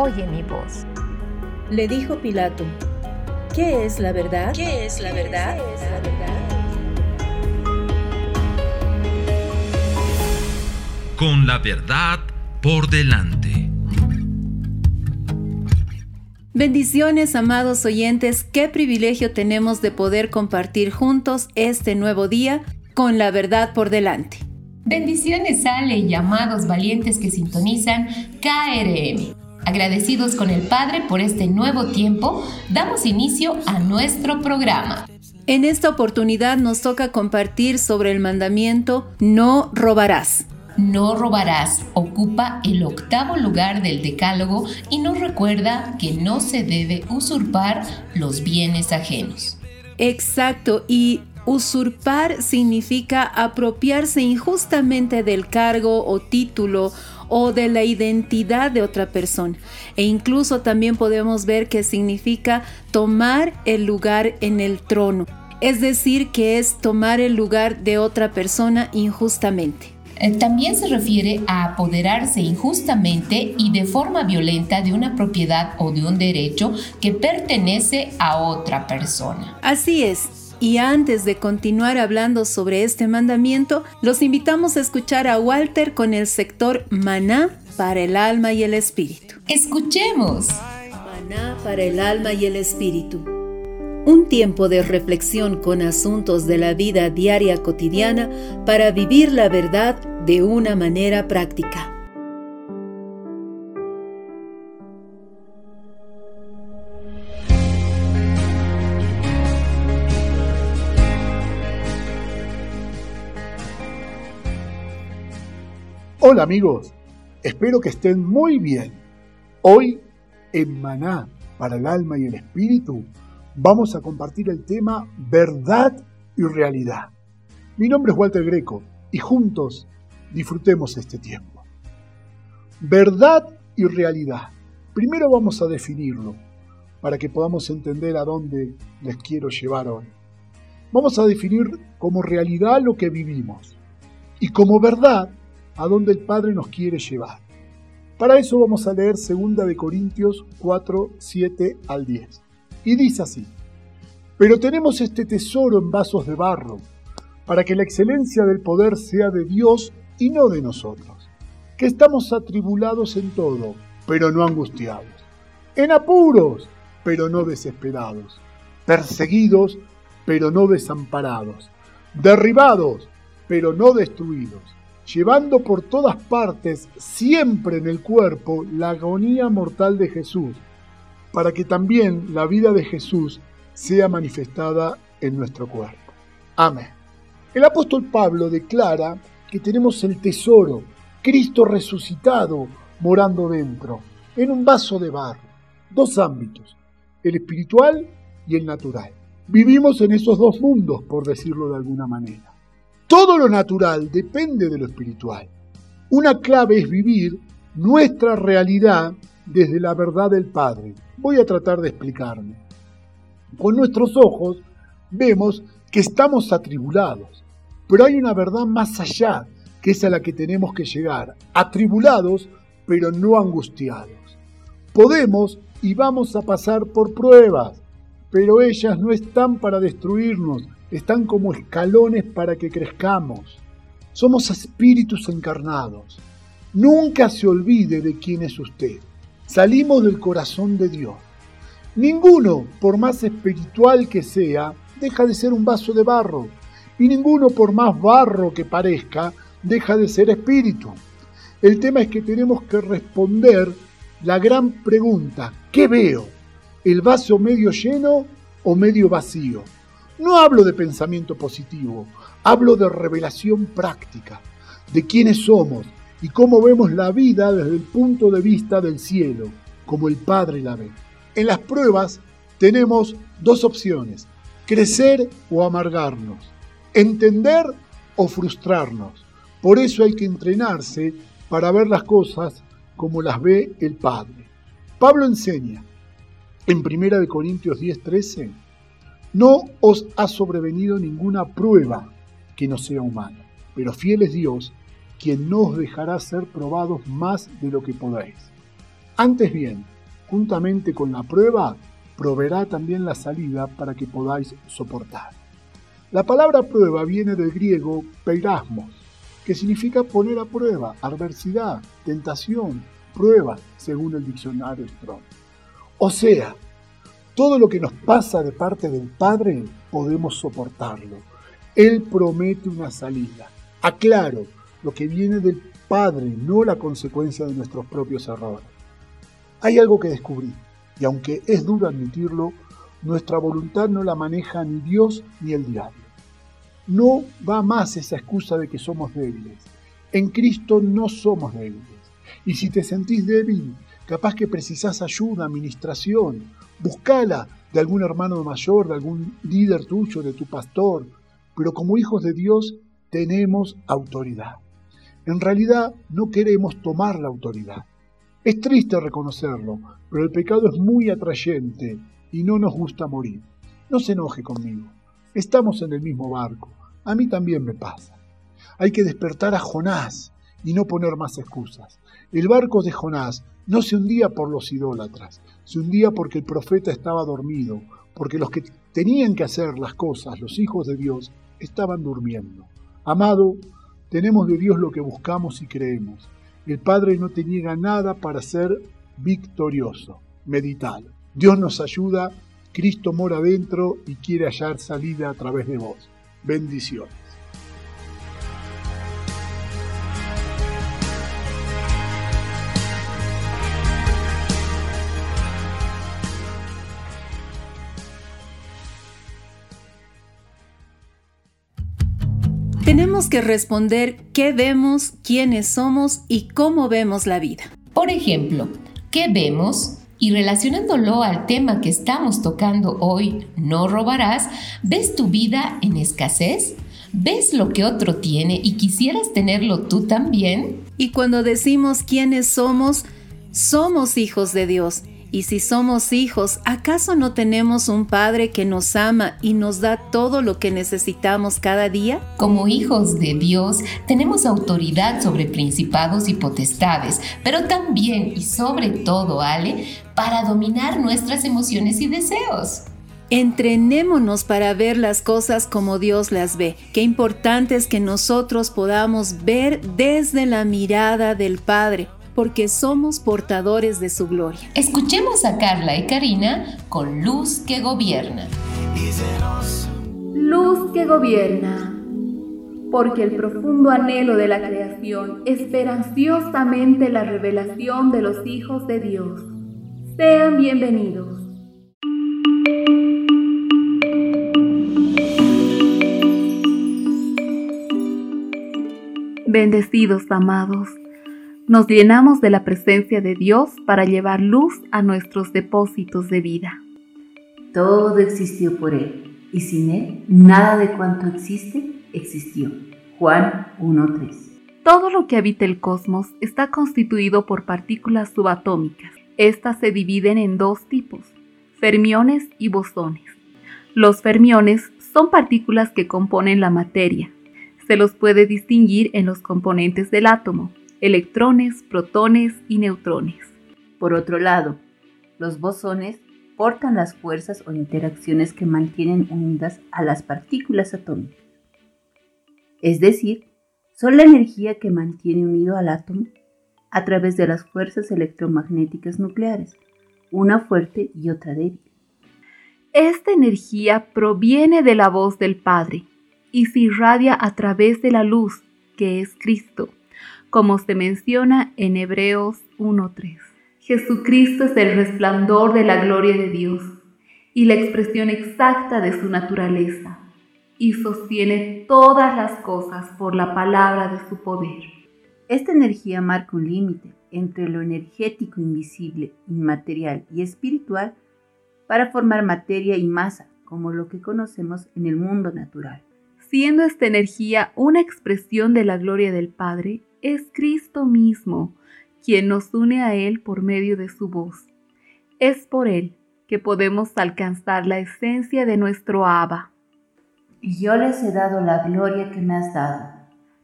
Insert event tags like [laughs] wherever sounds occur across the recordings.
oye mi voz. Le dijo Pilato, ¿qué es la verdad? ¿Qué es la verdad? ¿Qué es la verdad? Con la verdad por delante. Bendiciones, amados oyentes, qué privilegio tenemos de poder compartir juntos este nuevo día con la verdad por delante. Bendiciones, Ale y amados valientes que sintonizan KRM. Agradecidos con el Padre por este nuevo tiempo, damos inicio a nuestro programa. En esta oportunidad nos toca compartir sobre el mandamiento no robarás. No robarás ocupa el octavo lugar del decálogo y nos recuerda que no se debe usurpar los bienes ajenos. Exacto, y usurpar significa apropiarse injustamente del cargo o título o de la identidad de otra persona. E incluso también podemos ver que significa tomar el lugar en el trono. Es decir, que es tomar el lugar de otra persona injustamente. Eh, también se refiere a apoderarse injustamente y de forma violenta de una propiedad o de un derecho que pertenece a otra persona. Así es. Y antes de continuar hablando sobre este mandamiento, los invitamos a escuchar a Walter con el sector Maná para el alma y el espíritu. Escuchemos. Maná para el alma y el espíritu. Un tiempo de reflexión con asuntos de la vida diaria cotidiana para vivir la verdad de una manera práctica. Hola amigos, espero que estén muy bien. Hoy en Maná para el alma y el espíritu vamos a compartir el tema verdad y realidad. Mi nombre es Walter Greco y juntos disfrutemos este tiempo. Verdad y realidad. Primero vamos a definirlo para que podamos entender a dónde les quiero llevar hoy. Vamos a definir como realidad lo que vivimos y como verdad a dónde el Padre nos quiere llevar. Para eso vamos a leer 2 de Corintios 4, 7 al 10. Y dice así: Pero tenemos este tesoro en vasos de barro, para que la excelencia del poder sea de Dios y no de nosotros, que estamos atribulados en todo, pero no angustiados, en apuros, pero no desesperados, perseguidos, pero no desamparados, derribados, pero no destruidos llevando por todas partes, siempre en el cuerpo, la agonía mortal de Jesús, para que también la vida de Jesús sea manifestada en nuestro cuerpo. Amén. El apóstol Pablo declara que tenemos el tesoro, Cristo resucitado, morando dentro, en un vaso de barro. Dos ámbitos, el espiritual y el natural. Vivimos en esos dos mundos, por decirlo de alguna manera. Todo lo natural depende de lo espiritual. Una clave es vivir nuestra realidad desde la verdad del Padre. Voy a tratar de explicarme. Con nuestros ojos vemos que estamos atribulados, pero hay una verdad más allá, que es a la que tenemos que llegar. Atribulados, pero no angustiados. Podemos y vamos a pasar por pruebas, pero ellas no están para destruirnos, están como escalones para que crezcamos. Somos espíritus encarnados. Nunca se olvide de quién es usted. Salimos del corazón de Dios. Ninguno, por más espiritual que sea, deja de ser un vaso de barro. Y ninguno, por más barro que parezca, deja de ser espíritu. El tema es que tenemos que responder la gran pregunta, ¿qué veo? ¿El vaso medio lleno o medio vacío? No hablo de pensamiento positivo, hablo de revelación práctica, de quiénes somos y cómo vemos la vida desde el punto de vista del cielo, como el Padre la ve. En las pruebas tenemos dos opciones, crecer o amargarnos, entender o frustrarnos. Por eso hay que entrenarse para ver las cosas como las ve el Padre. Pablo enseña en 1 Corintios 10:13, no os ha sobrevenido ninguna prueba que no sea humana, pero fiel es Dios, quien no os dejará ser probados más de lo que podáis. Antes bien, juntamente con la prueba, proveerá también la salida para que podáis soportar. La palabra prueba viene del griego peirasmos, que significa poner a prueba, adversidad, tentación, prueba, según el diccionario Strong. O sea, todo lo que nos pasa de parte del Padre podemos soportarlo. Él promete una salida. Aclaro, lo que viene del Padre, no la consecuencia de nuestros propios errores. Hay algo que descubrí, y aunque es duro admitirlo, nuestra voluntad no la maneja ni Dios ni el diablo. No va más esa excusa de que somos débiles. En Cristo no somos débiles. Y si te sentís débil, capaz que precisás ayuda, administración, buscala de algún hermano mayor, de algún líder tuyo, de tu pastor. Pero como hijos de Dios tenemos autoridad. En realidad no queremos tomar la autoridad. Es triste reconocerlo, pero el pecado es muy atrayente y no nos gusta morir. No se enoje conmigo. Estamos en el mismo barco. A mí también me pasa. Hay que despertar a Jonás y no poner más excusas. El barco de Jonás no se hundía por los idólatras, se hundía porque el profeta estaba dormido, porque los que tenían que hacer las cosas, los hijos de Dios, estaban durmiendo. Amado, tenemos de Dios lo que buscamos y creemos. El Padre no te niega nada para ser victorioso. Meditalo. Dios nos ayuda, Cristo mora dentro y quiere hallar salida a través de vos. Bendiciones. Que responder qué vemos, quiénes somos y cómo vemos la vida. Por ejemplo, ¿qué vemos? Y relacionándolo al tema que estamos tocando hoy, no robarás, ¿ves tu vida en escasez? ¿Ves lo que otro tiene y quisieras tenerlo tú también? Y cuando decimos quiénes somos, somos hijos de Dios y si somos hijos, ¿acaso no tenemos un Padre que nos ama y nos da todo lo que necesitamos cada día? Como hijos de Dios, tenemos autoridad sobre principados y potestades, pero también y sobre todo, Ale, para dominar nuestras emociones y deseos. Entrenémonos para ver las cosas como Dios las ve. Qué importante es que nosotros podamos ver desde la mirada del Padre porque somos portadores de su gloria. Escuchemos a Carla y Karina con Luz que Gobierna. Luz que gobierna, porque el profundo anhelo de la creación espera ansiosamente la revelación de los hijos de Dios. Sean bienvenidos. Bendecidos amados nos llenamos de la presencia de Dios para llevar luz a nuestros depósitos de vida. Todo existió por Él, y sin Él nada de cuanto existe existió. Juan 1.3 Todo lo que habita el cosmos está constituido por partículas subatómicas. Estas se dividen en dos tipos, fermiones y bosones. Los fermiones son partículas que componen la materia. Se los puede distinguir en los componentes del átomo, electrones, protones y neutrones. Por otro lado, los bosones portan las fuerzas o interacciones que mantienen unidas a las partículas atómicas. Es decir, son la energía que mantiene unido al átomo a través de las fuerzas electromagnéticas nucleares, una fuerte y otra débil. Esta energía proviene de la voz del Padre y se irradia a través de la luz, que es Cristo, como se menciona en Hebreos 1.3. Jesucristo es el resplandor de la gloria de Dios y la expresión exacta de su naturaleza, y sostiene todas las cosas por la palabra de su poder. Esta energía marca un límite entre lo energético invisible, inmaterial y espiritual para formar materia y masa, como lo que conocemos en el mundo natural. Siendo esta energía una expresión de la gloria del Padre, es Cristo mismo quien nos une a Él por medio de su voz. Es por Él que podemos alcanzar la esencia de nuestro Abba. Y yo les he dado la gloria que me has dado,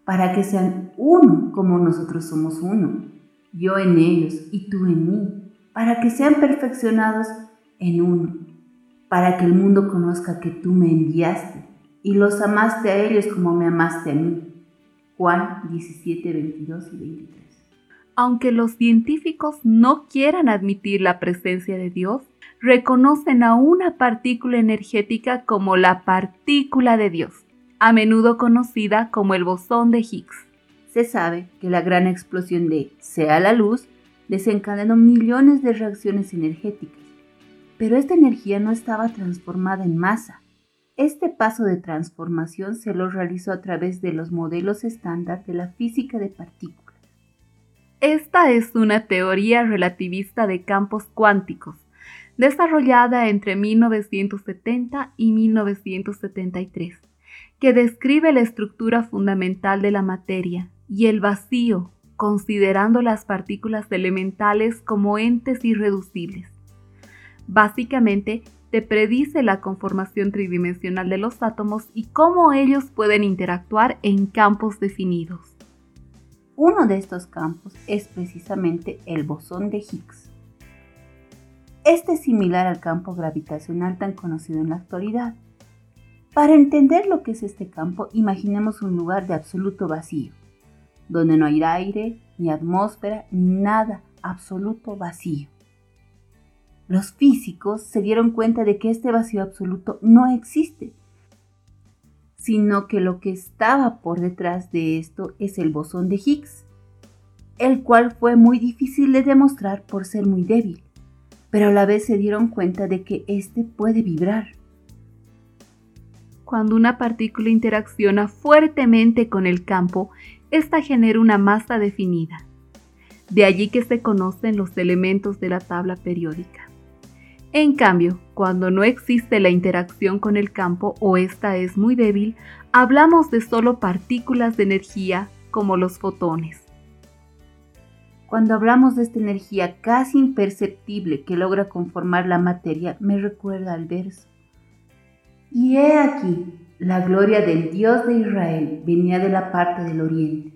para que sean uno como nosotros somos uno, yo en ellos y tú en mí, para que sean perfeccionados en uno, para que el mundo conozca que tú me enviaste y los amaste a ellos como me amaste a mí. Juan 17, 22 y 23. Aunque los científicos no quieran admitir la presencia de Dios, reconocen a una partícula energética como la partícula de Dios, a menudo conocida como el bosón de Higgs. Se sabe que la gran explosión de sea la luz desencadenó millones de reacciones energéticas, pero esta energía no estaba transformada en masa. Este paso de transformación se lo realizó a través de los modelos estándar de la física de partículas. Esta es una teoría relativista de campos cuánticos desarrollada entre 1970 y 1973, que describe la estructura fundamental de la materia y el vacío, considerando las partículas elementales como entes irreducibles. Básicamente, te predice la conformación tridimensional de los átomos y cómo ellos pueden interactuar en campos definidos. Uno de estos campos es precisamente el bosón de Higgs. Este es similar al campo gravitacional tan conocido en la actualidad. Para entender lo que es este campo, imaginemos un lugar de absoluto vacío, donde no hay aire, ni atmósfera, ni nada, absoluto vacío. Los físicos se dieron cuenta de que este vacío absoluto no existe, sino que lo que estaba por detrás de esto es el bosón de Higgs, el cual fue muy difícil de demostrar por ser muy débil pero a la vez se dieron cuenta de que éste puede vibrar. Cuando una partícula interacciona fuertemente con el campo, esta genera una masa definida. De allí que se conocen los elementos de la tabla periódica. En cambio, cuando no existe la interacción con el campo o esta es muy débil, hablamos de solo partículas de energía como los fotones. Cuando hablamos de esta energía casi imperceptible que logra conformar la materia, me recuerda al verso. Y he aquí, la gloria del Dios de Israel venía de la parte del oriente.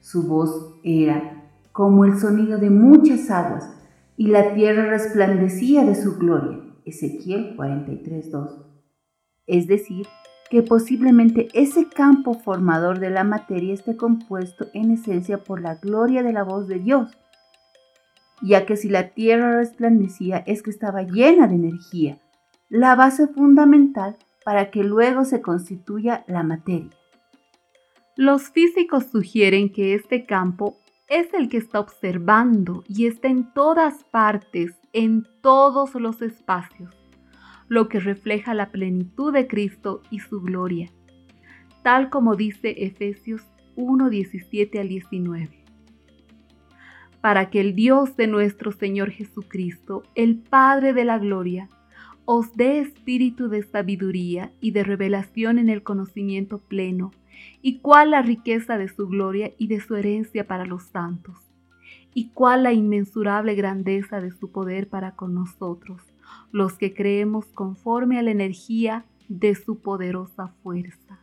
Su voz era como el sonido de muchas aguas, y la tierra resplandecía de su gloria. Ezequiel 43.2. Es decir, que posiblemente ese campo formador de la materia esté compuesto en esencia por la gloria de la voz de Dios, ya que si la tierra resplandecía es que estaba llena de energía, la base fundamental para que luego se constituya la materia. Los físicos sugieren que este campo es el que está observando y está en todas partes, en todos los espacios lo que refleja la plenitud de Cristo y su gloria, tal como dice Efesios 1, 17 al 19. Para que el Dios de nuestro Señor Jesucristo, el Padre de la Gloria, os dé espíritu de sabiduría y de revelación en el conocimiento pleno, y cuál la riqueza de su gloria y de su herencia para los santos, y cuál la inmensurable grandeza de su poder para con nosotros los que creemos conforme a la energía de su poderosa fuerza.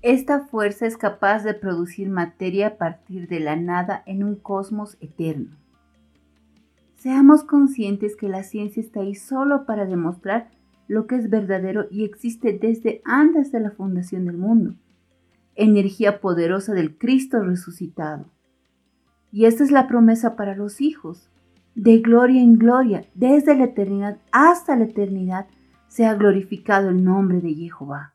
Esta fuerza es capaz de producir materia a partir de la nada en un cosmos eterno. Seamos conscientes que la ciencia está ahí solo para demostrar lo que es verdadero y existe desde antes de la fundación del mundo. Energía poderosa del Cristo resucitado. Y esta es la promesa para los hijos, de gloria en gloria, desde la eternidad hasta la eternidad, sea glorificado el nombre de Jehová.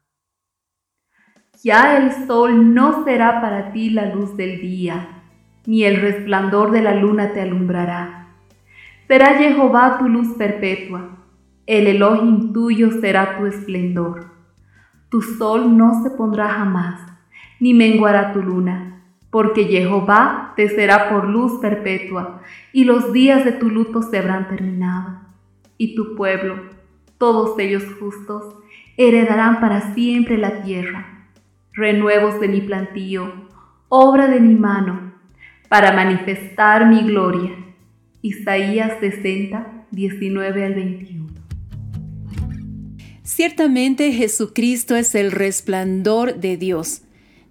Ya el sol no será para ti la luz del día, ni el resplandor de la luna te alumbrará. Será Jehová tu luz perpetua, el Elohim tuyo será tu esplendor. Tu sol no se pondrá jamás, ni menguará tu luna, porque Jehová te será por luz perpetua, y los días de tu luto se habrán terminado. Y tu pueblo, todos ellos justos, heredarán para siempre la tierra renuevos de mi plantío, obra de mi mano, para manifestar mi gloria. Isaías 60, 19 al 21. Ciertamente Jesucristo es el resplandor de Dios.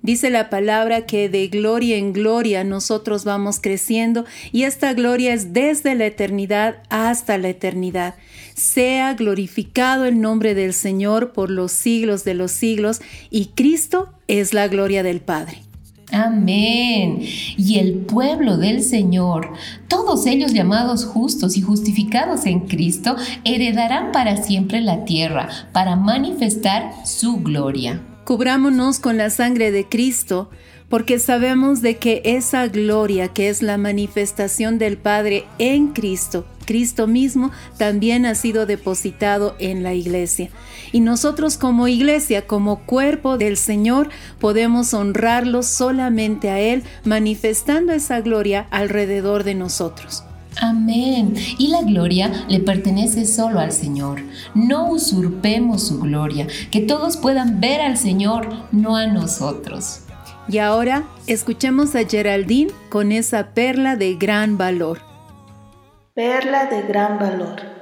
Dice la palabra que de gloria en gloria nosotros vamos creciendo y esta gloria es desde la eternidad hasta la eternidad. Sea glorificado el nombre del Señor por los siglos de los siglos y Cristo es la gloria del Padre. Amén. Y el pueblo del Señor, todos ellos llamados justos y justificados en Cristo, heredarán para siempre la tierra para manifestar su gloria. Cubrámonos con la sangre de Cristo, porque sabemos de que esa gloria que es la manifestación del Padre en Cristo, Cristo mismo, también ha sido depositado en la iglesia. Y nosotros como iglesia, como cuerpo del Señor, podemos honrarlo solamente a Él, manifestando esa gloria alrededor de nosotros. Amén. Y la gloria le pertenece solo al Señor. No usurpemos su gloria, que todos puedan ver al Señor, no a nosotros. Y ahora escuchemos a Geraldine con esa perla de gran valor. Perla de gran valor.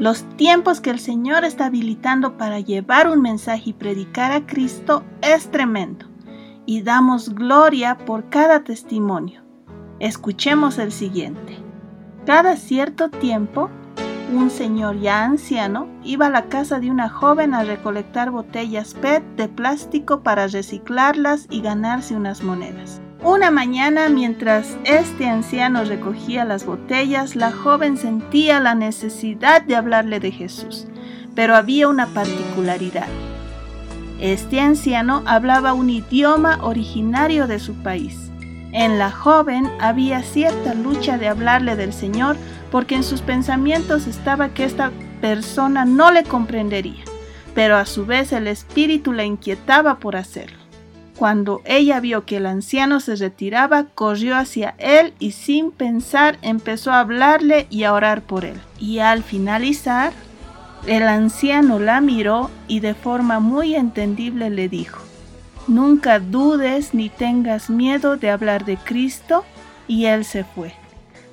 Los tiempos que el Señor está habilitando para llevar un mensaje y predicar a Cristo es tremendo. Y damos gloria por cada testimonio. Escuchemos el siguiente. Cada cierto tiempo, un señor ya anciano iba a la casa de una joven a recolectar botellas PET de plástico para reciclarlas y ganarse unas monedas. Una mañana, mientras este anciano recogía las botellas, la joven sentía la necesidad de hablarle de Jesús, pero había una particularidad. Este anciano hablaba un idioma originario de su país en la joven había cierta lucha de hablarle del Señor porque en sus pensamientos estaba que esta persona no le comprendería, pero a su vez el espíritu la inquietaba por hacerlo. Cuando ella vio que el anciano se retiraba, corrió hacia él y sin pensar empezó a hablarle y a orar por él. Y al finalizar, el anciano la miró y de forma muy entendible le dijo, Nunca dudes ni tengas miedo de hablar de Cristo. Y él se fue.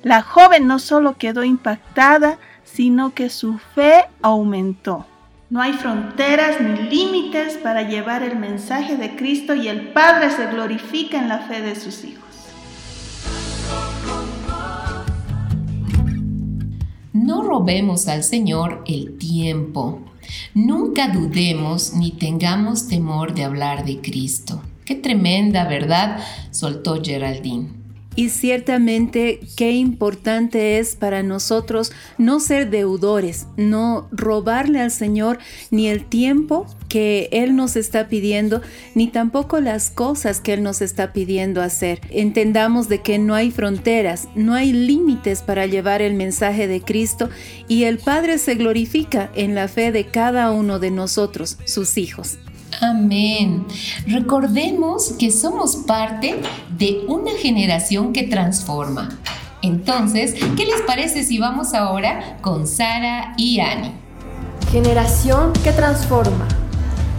La joven no solo quedó impactada, sino que su fe aumentó. No hay fronteras ni límites para llevar el mensaje de Cristo y el Padre se glorifica en la fe de sus hijos. No robemos al Señor el tiempo. Nunca dudemos ni tengamos temor de hablar de Cristo. Qué tremenda verdad soltó Geraldine. Y ciertamente qué importante es para nosotros no ser deudores, no robarle al Señor ni el tiempo que Él nos está pidiendo, ni tampoco las cosas que Él nos está pidiendo hacer. Entendamos de que no hay fronteras, no hay límites para llevar el mensaje de Cristo y el Padre se glorifica en la fe de cada uno de nosotros, sus hijos. Amén. Recordemos que somos parte de una generación que transforma. Entonces, ¿qué les parece si vamos ahora con Sara y Ani? Generación que transforma.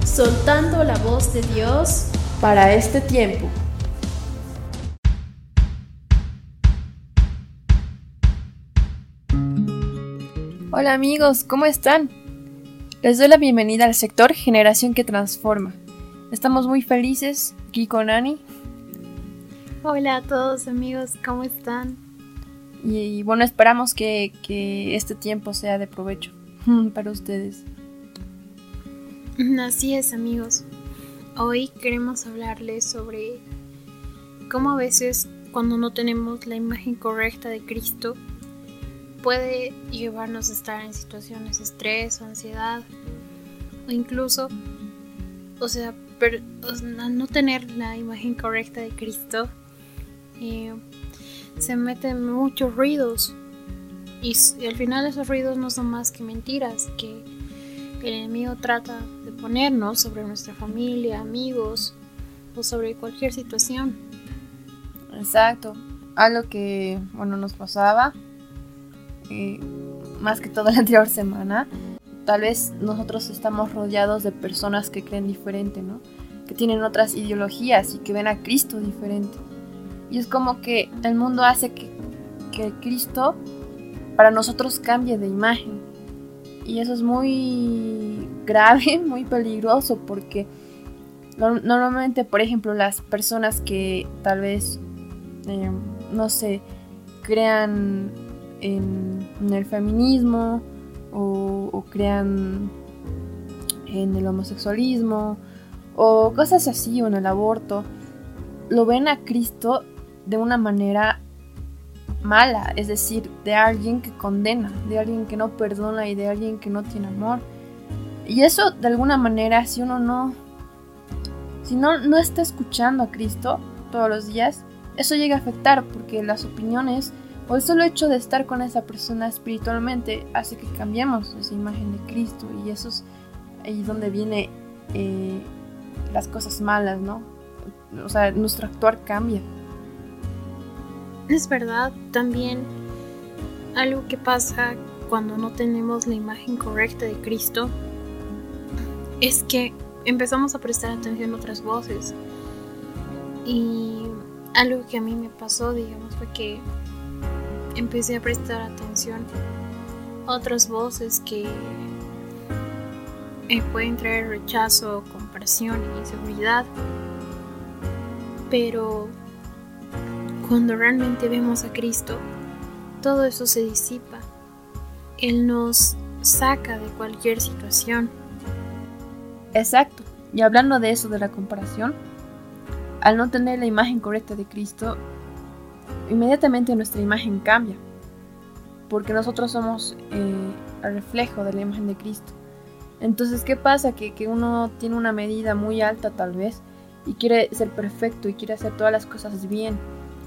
Soltando la voz de Dios para este tiempo. Hola amigos, ¿cómo están? Les doy la bienvenida al sector Generación que Transforma. Estamos muy felices aquí con Ani. Hola a todos amigos, ¿cómo están? Y, bueno, esperamos que, que, este tiempo sea de provecho [laughs] para ustedes. Así es amigos. Hoy queremos hablarles sobre cómo a veces cuando no tenemos la imagen correcta de Cristo, puede llevarnos a estar en situaciones de estrés ansiedad o incluso, o sea, no tener la imagen correcta de Cristo, eh, se meten muchos ruidos. Y, al final esos ruidos no son más que mentiras que el enemigo trata de ponernos sobre nuestra familia, amigos o sobre cualquier situación. Exacto, algo que bueno nos pasaba eh, más que toda la [laughs] anterior semana tal vez nosotros estamos rodeados de personas que creen diferente, ¿no? Que tienen otras ideologías y que ven a Cristo diferente. Y es como que el mundo hace que, que Cristo para nosotros cambie de imagen. Y eso es muy [laughs] grave, muy peligroso porque normalmente, por ejemplo, las personas que tal vez, eh, no sé, crean en, el feminismo, o, crean en el homosexualismo o cosas así o en el aborto, lo ven a Cristo de una manera mala, es decir, de alguien que condena, de alguien que no perdona y de alguien que no tiene amor. Y eso de alguna manera, si uno no, si no, no está escuchando a Cristo todos los días, eso llega a afectar porque las opiniones o el solo hecho de estar con esa persona espiritualmente hace que cambiemos esa imagen de Cristo y eso es ahí donde viene eh, las cosas malas, ¿no? O sea, nuestro actuar cambia. Es verdad, también algo que pasa cuando no tenemos la imagen correcta de Cristo es que empezamos a prestar atención a otras voces. Y algo que a mí me pasó, digamos, fue que empecé a prestar atención a otras voces que eh, pueden traer rechazo, comparación y inseguridad. Pero cuando realmente vemos a Cristo, todo eso se disipa. Él nos saca de cualquier situación. Exacto. Y hablando de eso, de la comparación, al no tener la imagen correcta de Cristo, inmediatamente nuestra imagen cambia, porque nosotros somos eh, el reflejo de la imagen de Cristo. Entonces, ¿qué pasa? Que, que, uno tiene una medida muy alta tal vez y quiere ser perfecto y quiere hacer todas las cosas bien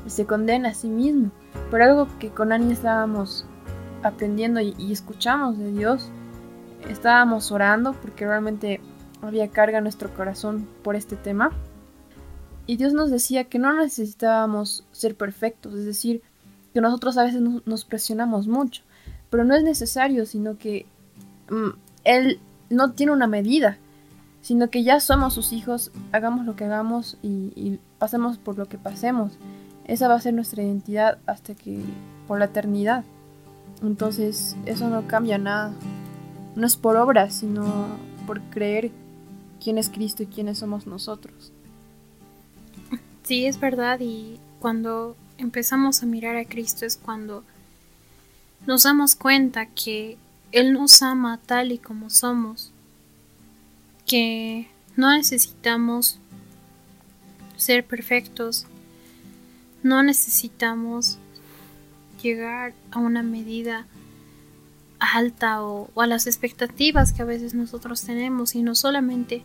y se condena a sí mismo. Pero algo que con Ani estábamos aprendiendo y, y escuchamos de Dios, estábamos orando porque realmente había carga en nuestro corazón por este tema y Dios nos decía que no necesitábamos ser perfectos, es decir, que nosotros a veces nos presionamos mucho, pero no es necesario, sino que mm, Él no tiene una medida, sino que ya somos sus hijos, hagamos lo que hagamos y, pasemos por lo que pasemos. Esa va a ser nuestra identidad hasta que por la eternidad. Entonces eso no cambia nada. No es por obras, sino por creer quién es Cristo y quiénes somos nosotros. Sí, es verdad y cuando empezamos a mirar a Cristo es cuando nos damos cuenta que Él nos ama tal y como somos, que no necesitamos ser perfectos, no necesitamos llegar a una medida alta o, a las expectativas que a veces nosotros tenemos, sino solamente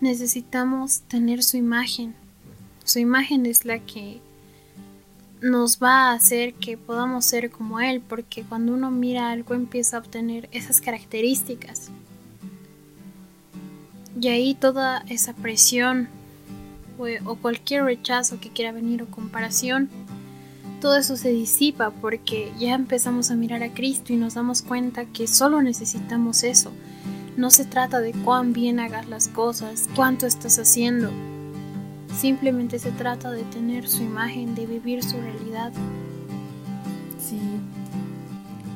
necesitamos tener su imagen, su imagen es la que nos va a hacer que podamos ser como Él, porque cuando uno mira algo empieza a obtener esas características. Y ahí toda esa presión o, cualquier rechazo que quiera venir o comparación, todo eso se disipa porque ya empezamos a mirar a Cristo y nos damos cuenta que solo necesitamos eso. No se trata de cuán bien hagas las cosas, cuánto estás haciendo, Simplemente se trata de tener su imagen, de vivir su realidad. Sí.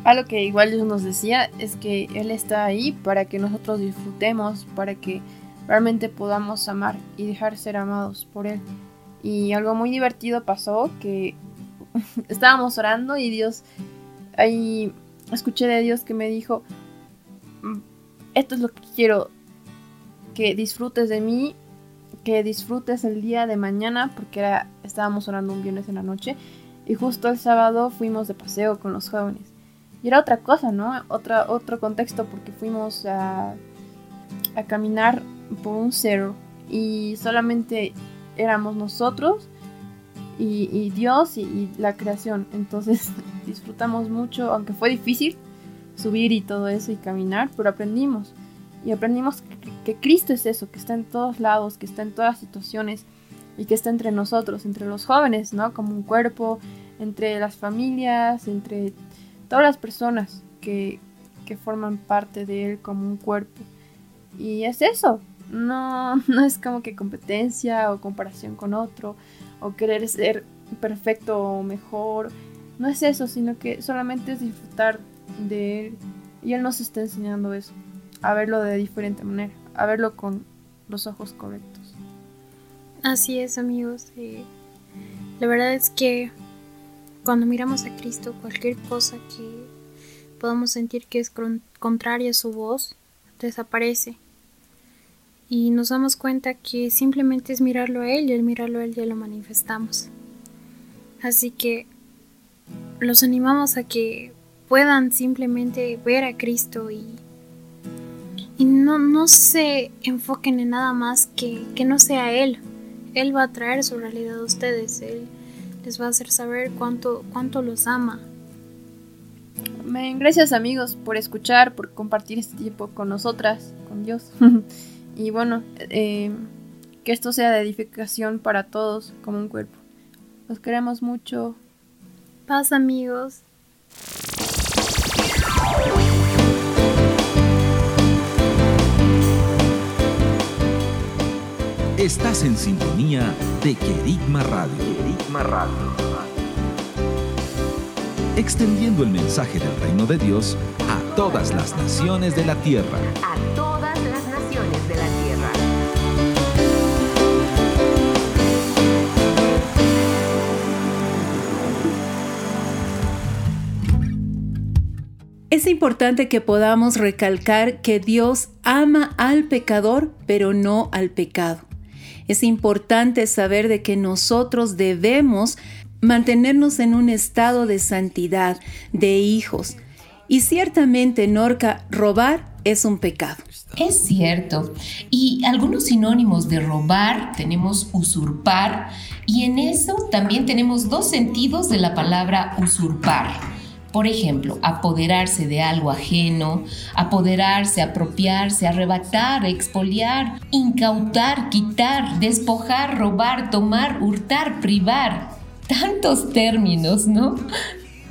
Algo que igual Dios nos decía es que Él está ahí para que nosotros disfrutemos, para que realmente podamos amar y dejar ser amados por Él. Y algo muy divertido pasó que [laughs] estábamos orando y Dios, ahí escuché de Dios que me dijo, mm, esto es lo que quiero, que disfrutes de mí que disfrutes el día de mañana porque estábamos orando un viernes en la noche y justo el sábado fuimos de paseo con los jóvenes Y era otra cosa, ¿no? Otra, otro contexto porque fuimos a, caminar por un cerro y solamente éramos nosotros y, Dios y, la creación. Entonces [laughs] disfrutamos mucho, aunque fue difícil subir y todo eso y caminar, pero aprendimos. Y aprendimos que, Cristo es eso, que está en todos lados, que está en todas situaciones y que está entre nosotros, entre los jóvenes, ¿no? Como un cuerpo, entre las familias, entre todas las personas que, que forman parte de Él como un cuerpo. Y es eso, no, [laughs] no es como que competencia o comparación con otro o querer ser perfecto o mejor. No es eso, sino que solamente es disfrutar de él. Y él nos está enseñando eso, a verlo de diferente manera, a verlo con los ojos correctos. Así es, amigos. Eh, la verdad es que cuando miramos a Cristo, cualquier cosa que podamos sentir que es contraria a su voz, desaparece y nos damos cuenta que simplemente es mirarlo a Él y al mirarlo a Él ya lo manifestamos. Así que los animamos a que puedan simplemente ver a Cristo y, y no, no se enfoquen en nada más que, que no sea Él. Él va a traer su realidad a ustedes, Él les va a hacer saber cuánto, cuánto los ama. Gracias amigos por escuchar, por compartir este tiempo con nosotras, con Dios. [laughs] Y bueno, eh, que esto sea de edificación para todos como un cuerpo. Los queremos mucho. Paz amigos. Estás en sintonía de Querigma Radio. Querigma Radio. Extendiendo el mensaje del reino de Dios a todas las naciones de la tierra. A todas las naciones de la tierra. Es importante que podamos recalcar que Dios ama al pecador, pero no al pecado. Es importante saber de que nosotros debemos mantenernos en un estado de santidad, de hijos. Y ciertamente, Norca, robar es un pecado. Es cierto. Y algunos sinónimos de robar tenemos usurpar y en eso también tenemos dos sentidos de la palabra usurpar. Por ejemplo, apoderarse de algo ajeno, apoderarse, apropiarse, arrebatar, expoliar, incautar, quitar, despojar, robar, tomar, hurtar, privar. Tantos términos, ¿no?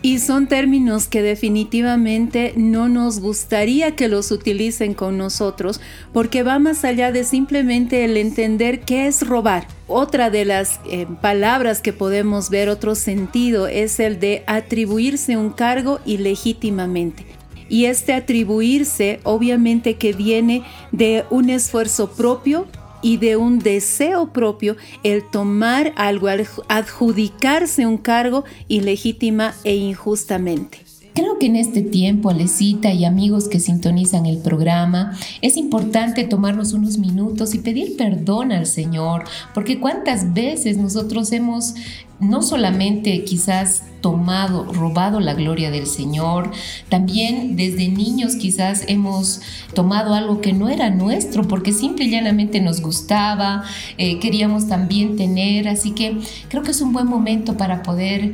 Y son términos que definitivamente no nos gustaría que los utilicen con nosotros porque va más allá de simplemente el entender qué es robar. Otra de las eh, palabras que podemos ver, otro sentido, es el de atribuirse un cargo ilegítimamente. Y este atribuirse obviamente que viene de un esfuerzo propio y de un deseo propio el tomar algo, adjudicarse un cargo ilegítima e injustamente. Creo que en este tiempo, Alecita y amigos que sintonizan el programa, es importante tomarnos unos minutos y pedir perdón al Señor, porque cuántas veces nosotros hemos no solamente quizás tomado, robado la gloria del Señor, también desde niños quizás hemos tomado algo que no era nuestro porque simple y llanamente nos gustaba, eh, queríamos también tener, así que creo que es un buen momento para poder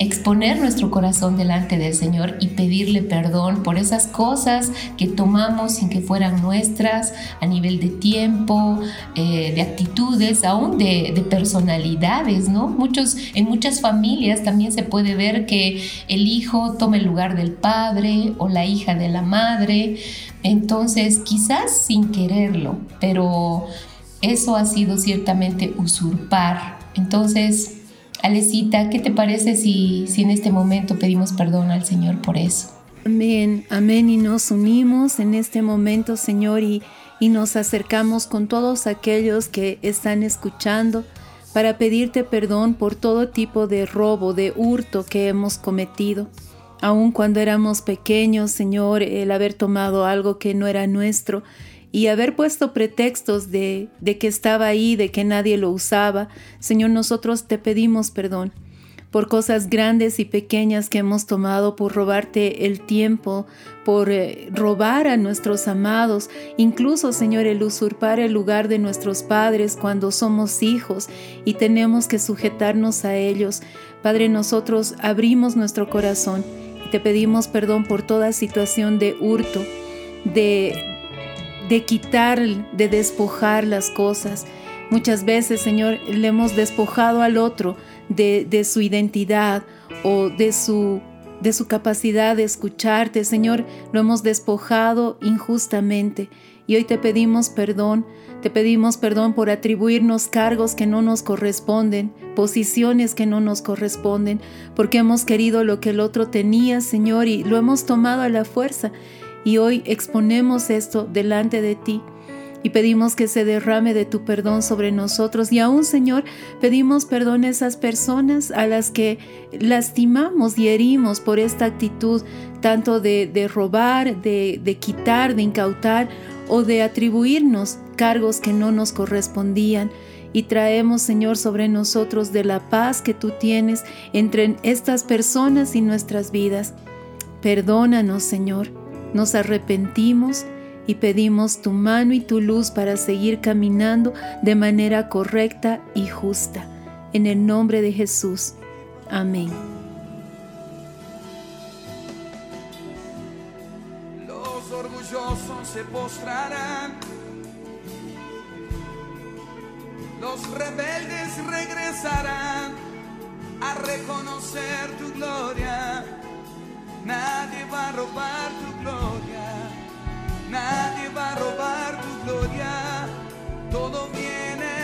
exponer nuestro corazón delante del Señor y pedirle perdón por esas cosas que tomamos sin que fueran nuestras a nivel de tiempo, eh, de actitudes, aún de, de, personalidades, ¿no? Muchos, en muchas familias también se puede ver que el hijo toma el lugar del padre o la hija de la madre, entonces quizás sin quererlo, pero eso ha sido ciertamente usurpar. Entonces, Alecita, ¿qué te parece si, si en este momento pedimos perdón al Señor por eso? Amén, amén. Y nos unimos en este momento, Señor, y, y nos acercamos con todos aquellos que están escuchando para pedirte perdón por todo tipo de robo, de hurto que hemos cometido. Aun cuando éramos pequeños, Señor, el haber tomado algo que no era nuestro, y haber puesto pretextos de, de que estaba ahí, de que nadie lo usaba. Señor, nosotros te pedimos perdón, por cosas grandes y pequeñas que hemos tomado, por robarte el tiempo, por eh, robar a nuestros amados, incluso, Señor, el usurpar el lugar de nuestros padres cuando somos hijos y tenemos que sujetarnos a ellos. Padre, nosotros abrimos nuestro corazón y te pedimos perdón por toda situación de hurto, de, de quitar, de despojar las cosas. Muchas veces, Señor, le hemos despojado al otro de, su identidad o de su, de su capacidad de escucharte. Señor, lo hemos despojado injustamente y hoy te pedimos perdón. Te pedimos perdón por atribuirnos cargos que no nos corresponden, posiciones que no nos corresponden, porque hemos querido lo que el otro tenía, Señor, y lo hemos tomado a la fuerza. Y hoy exponemos esto delante de ti y pedimos que se derrame de tu perdón sobre nosotros. Y aún, Señor, pedimos perdón a esas personas a las que lastimamos y herimos por esta actitud, tanto de, robar, de, de quitar, de incautar o de atribuirnos cargos que no nos correspondían. Y traemos, Señor, sobre nosotros de la paz que tú tienes entre estas personas y nuestras vidas. Perdónanos, Señor. Nos arrepentimos y pedimos tu mano y tu luz para seguir caminando de manera correcta y justa. En el nombre de Jesús. Amén. Los orgullosos se postrarán. Los rebeldes regresarán a reconocer tu gloria. Nadie va a robar tu gloria. Nadie va a robar tu gloria, todo viene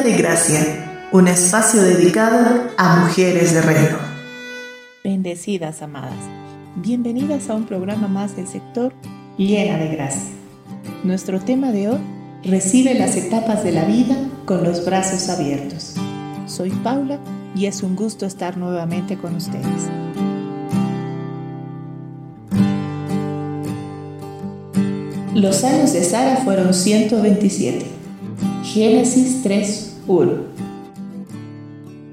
De Gracia, un espacio dedicado a mujeres de reino. Bendecidas amadas, bienvenidas a un programa más del sector Llena de Gracia. Nuestro tema de hoy, recibe las etapas de la vida con los brazos abiertos. Soy Paula y es un gusto estar nuevamente con ustedes. Los años de Sara fueron 127. Génesis 3.1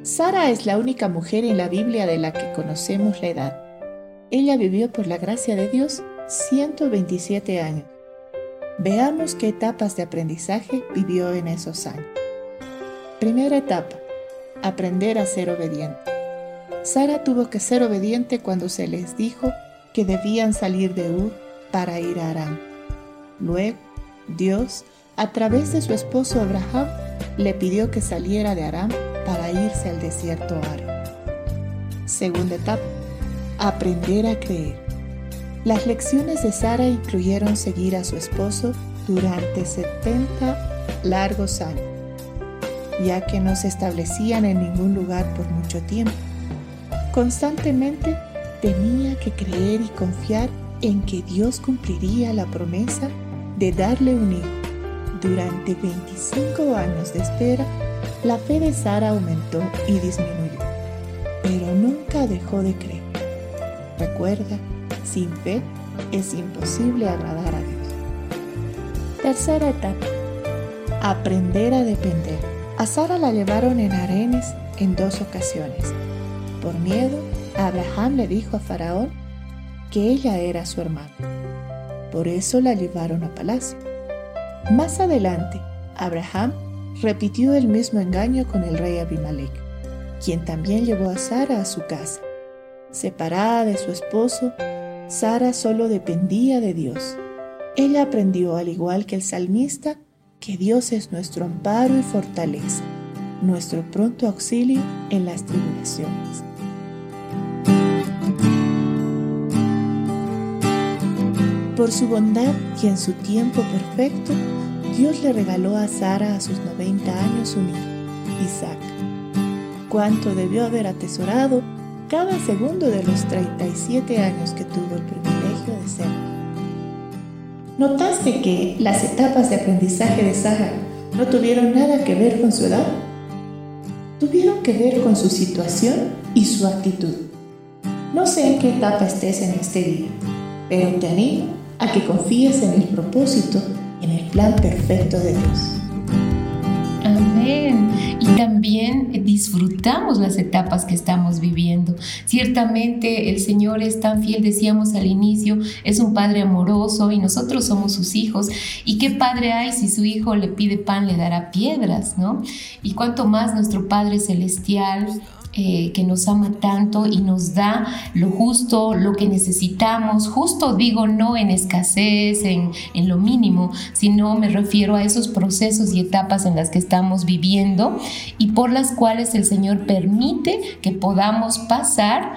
Sara es la única mujer en la Biblia de la que conocemos la edad. ella vivió por la gracia de Dios 127 años. Veamos qué etapas de aprendizaje vivió en esos años. Primera etapa, aprender a ser obediente. Sara tuvo que ser obediente cuando se les dijo que debían salir de Ur para ir a Aram. Luego, Dios, a través de su esposo Abraham, le pidió que saliera de Aram para irse al desierto Aram. Segunda etapa, aprender a creer. Las lecciones de Sara incluyeron seguir a su esposo durante 70 largos años, ya que no se establecían en ningún lugar por mucho tiempo. Constantemente tenía que creer y confiar en que Dios cumpliría la promesa de darle un hijo. Durante 25 años de espera, la fe de Sara aumentó y disminuyó, pero nunca dejó de creer. Recuerda, sin fe es imposible agradar a Dios. Tercera etapa. Aprender a depender. A Sara la llevaron en arenes en dos ocasiones. Por miedo, Abraham le dijo a Faraón que ella era su hermana. Por eso la llevaron a palacio. Más adelante, Abraham repitió el mismo engaño con el rey Abimelech, quien también llevó a Sara a su casa. Separada de su esposo, Sara solo dependía de Dios. Ella aprendió, al igual que el salmista, que Dios es nuestro amparo y fortaleza, nuestro pronto auxilio en las tribulaciones. Por su bondad y en su tiempo perfecto, Dios le regaló a Sara a sus 90 años un hijo, Isaac. Cuánto debió haber atesorado cada segundo de los 37 años que tuvo el privilegio de ser. ¿Notaste que las etapas de aprendizaje de Sara no tuvieron nada que ver con su edad? Tuvieron que ver con su situación y su actitud. No sé en qué etapa estés en este día, pero te animo a que confíes en el propósito y en el plan perfecto de Dios. Amén. Y también disfrutamos las etapas que estamos viviendo. Ciertamente el Señor es tan fiel, decíamos al inicio, es un Padre amoroso y nosotros somos sus hijos. ¿Y qué padre hay si su hijo le pide pan, le dará piedras, ¿no? Y cuanto más nuestro Padre Celestial eh, que nos ama tanto y nos da lo justo, lo que necesitamos. Justo digo no en escasez, en, en lo mínimo, sino me refiero a esos procesos y etapas en las que estamos viviendo y por las cuales el Señor permite que podamos pasar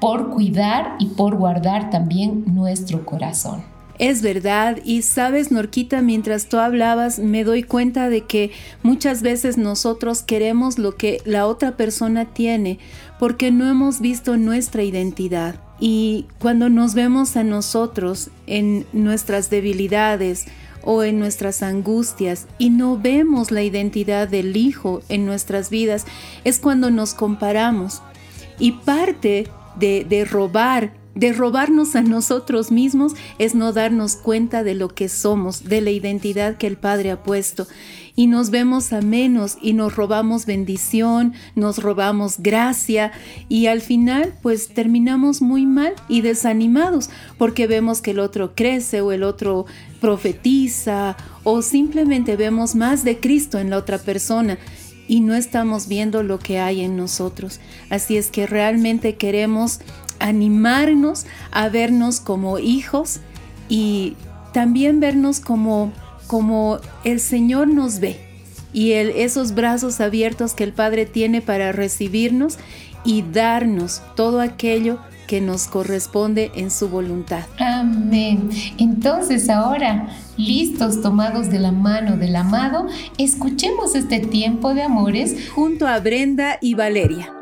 por cuidar y por guardar también nuestro corazón. Es verdad, y sabes, Norquita, mientras tú hablabas, me doy cuenta de que muchas veces nosotros queremos lo que la otra persona tiene, porque no hemos visto nuestra identidad. Y cuando nos vemos a nosotros en nuestras debilidades o en nuestras angustias y no vemos la identidad del Hijo en nuestras vidas, es cuando nos comparamos. Y parte de, robar de robarnos a nosotros mismos es no darnos cuenta de lo que somos, de la identidad que el Padre ha puesto. Y nos vemos a menos y nos robamos bendición, nos robamos gracia y al final pues terminamos muy mal y desanimados porque vemos que el otro crece o el otro profetiza o simplemente vemos más de Cristo en la otra persona y no estamos viendo lo que hay en nosotros. Así es que realmente queremos animarnos a vernos como hijos y también vernos como, como el Señor nos ve y el, esos brazos abiertos que el Padre tiene para recibirnos y darnos todo aquello que nos corresponde en su voluntad. Amén. Entonces ahora, listos, tomados de la mano del amado, escuchemos este tiempo de amores junto a Brenda y Valeria.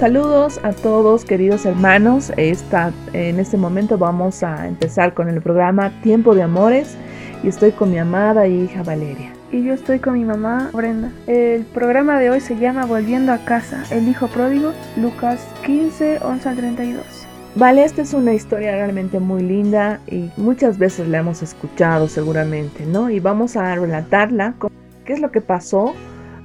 Saludos a todos queridos hermanos. Esta, en este momento vamos a empezar con el programa Tiempo de Amores y estoy con mi amada hija Valeria. Y yo estoy con mi mamá Brenda. El programa de hoy se llama Volviendo a casa, el hijo pródigo, Lucas 15, 11 al 32. Vale, esta es una historia realmente muy linda y muchas veces la hemos escuchado seguramente, ¿no? Y vamos a relatarla, qué es lo que pasó